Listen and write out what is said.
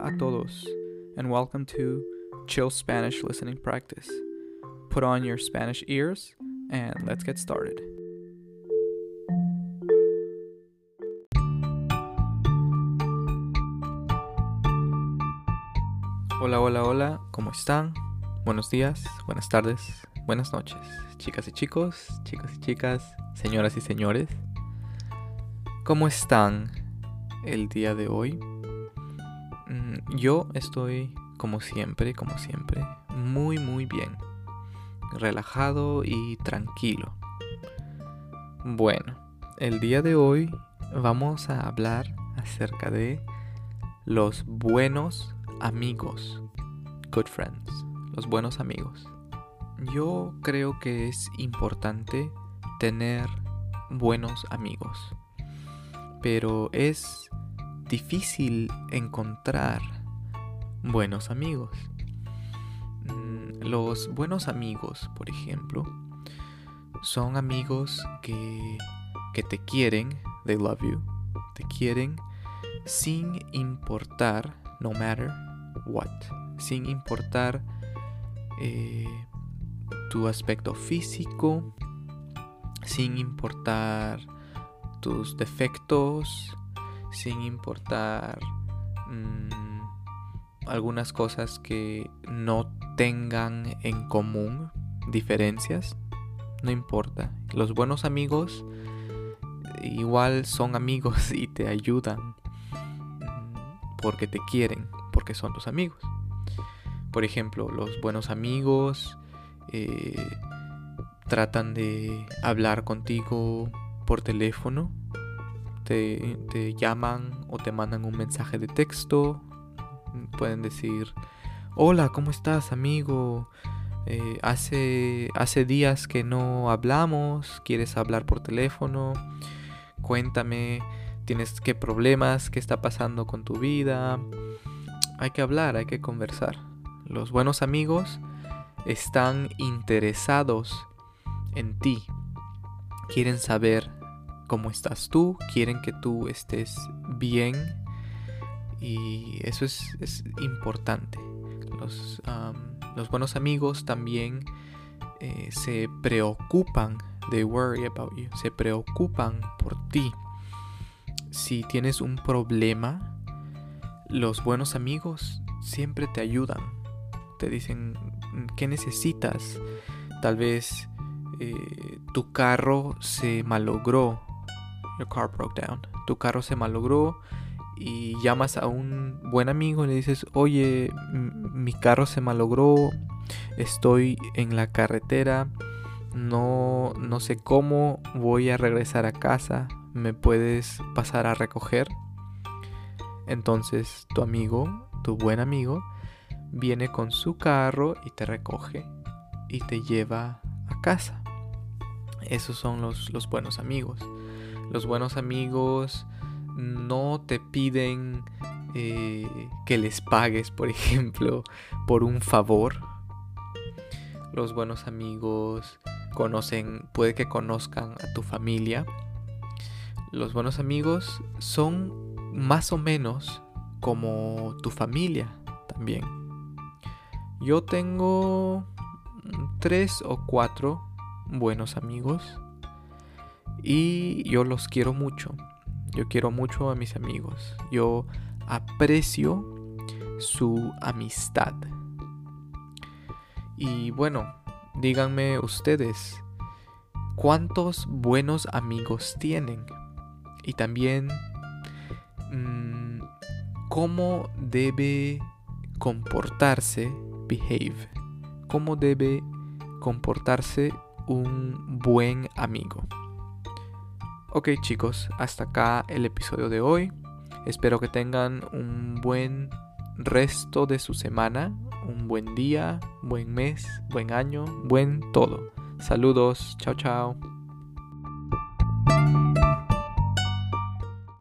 A todos, and welcome to Chill Spanish Listening Practice. Put on your Spanish ears, and let's get started. Hola, hola, hola, ¿cómo están? Buenos días, buenas tardes, buenas noches, chicas y chicos, chicas y chicas, señoras y señores. ¿Cómo están el día de hoy? Mm, yo estoy, como siempre, como siempre, muy, muy bien. Relajado y tranquilo. Bueno, el día de hoy vamos a hablar acerca de los buenos amigos. Good friends. Los buenos amigos. Yo creo que es importante tener buenos amigos. Pero es difícil encontrar buenos amigos. Mm, los buenos amigos, por ejemplo, son amigos que, que te quieren, they love you, te quieren sin importar, no matter what, sin importar eh, tu aspecto físico, sin importar tus defectos, sin importar mm, algunas cosas que no tengan en común diferencias, no importa. Los buenos amigos igual son amigos y te ayudan mm, porque te quieren, porque son tus amigos. Por ejemplo, los buenos amigos eh, tratan de hablar contigo por teléfono te, llaman o te mandan un mensaje de texto. Pueden decir, hola, ¿cómo estás amigo? Eh, hace, hace días que no hablamos, quieres hablar por teléfono, cuéntame, tienes qué problemas, qué está pasando con tu vida. Hay que hablar, hay que conversar. Los buenos amigos están interesados en ti, quieren saber cómo estás tú, quieren que tú estés bien y eso es, importante. Los, buenos amigos también eh, se preocupan, they worry about you, se preocupan por ti. Si tienes un problema, los buenos amigos siempre te ayudan. Te dicen, ¿qué necesitas? Tal vez eh, tu carro se malogró Tu carro se malogró y llamas a un buen amigo y le dices, oye, mi carro se malogró, estoy en la carretera, no, no sé cómo voy a regresar a casa, ¿me puedes pasar a recoger? Entonces tu amigo, tu buen amigo, viene con su carro y te recoge y te lleva a casa. Esos son los, los buenos amigos. Los buenos amigos no te piden eh, que les pagues, por ejemplo, por un favor. Los buenos amigos conocen, puede que conozcan a tu familia. Los buenos amigos son más o menos como tu familia también. Yo tengo tres o cuatro buenos amigos y yo los quiero mucho. Yo quiero mucho a mis amigos. Yo aprecio su amistad. Y bueno, díganme ustedes, ¿cuántos buenos amigos tienen? Y también, mm, ¿cómo debe comportarse, behave? ¿Cómo debe comportarse un buen amigo? Ok chicos, hasta acá el episodio de hoy. Espero que tengan un buen resto de su semana, un buen día, buen mes, buen año, buen todo. Saludos, chao chao.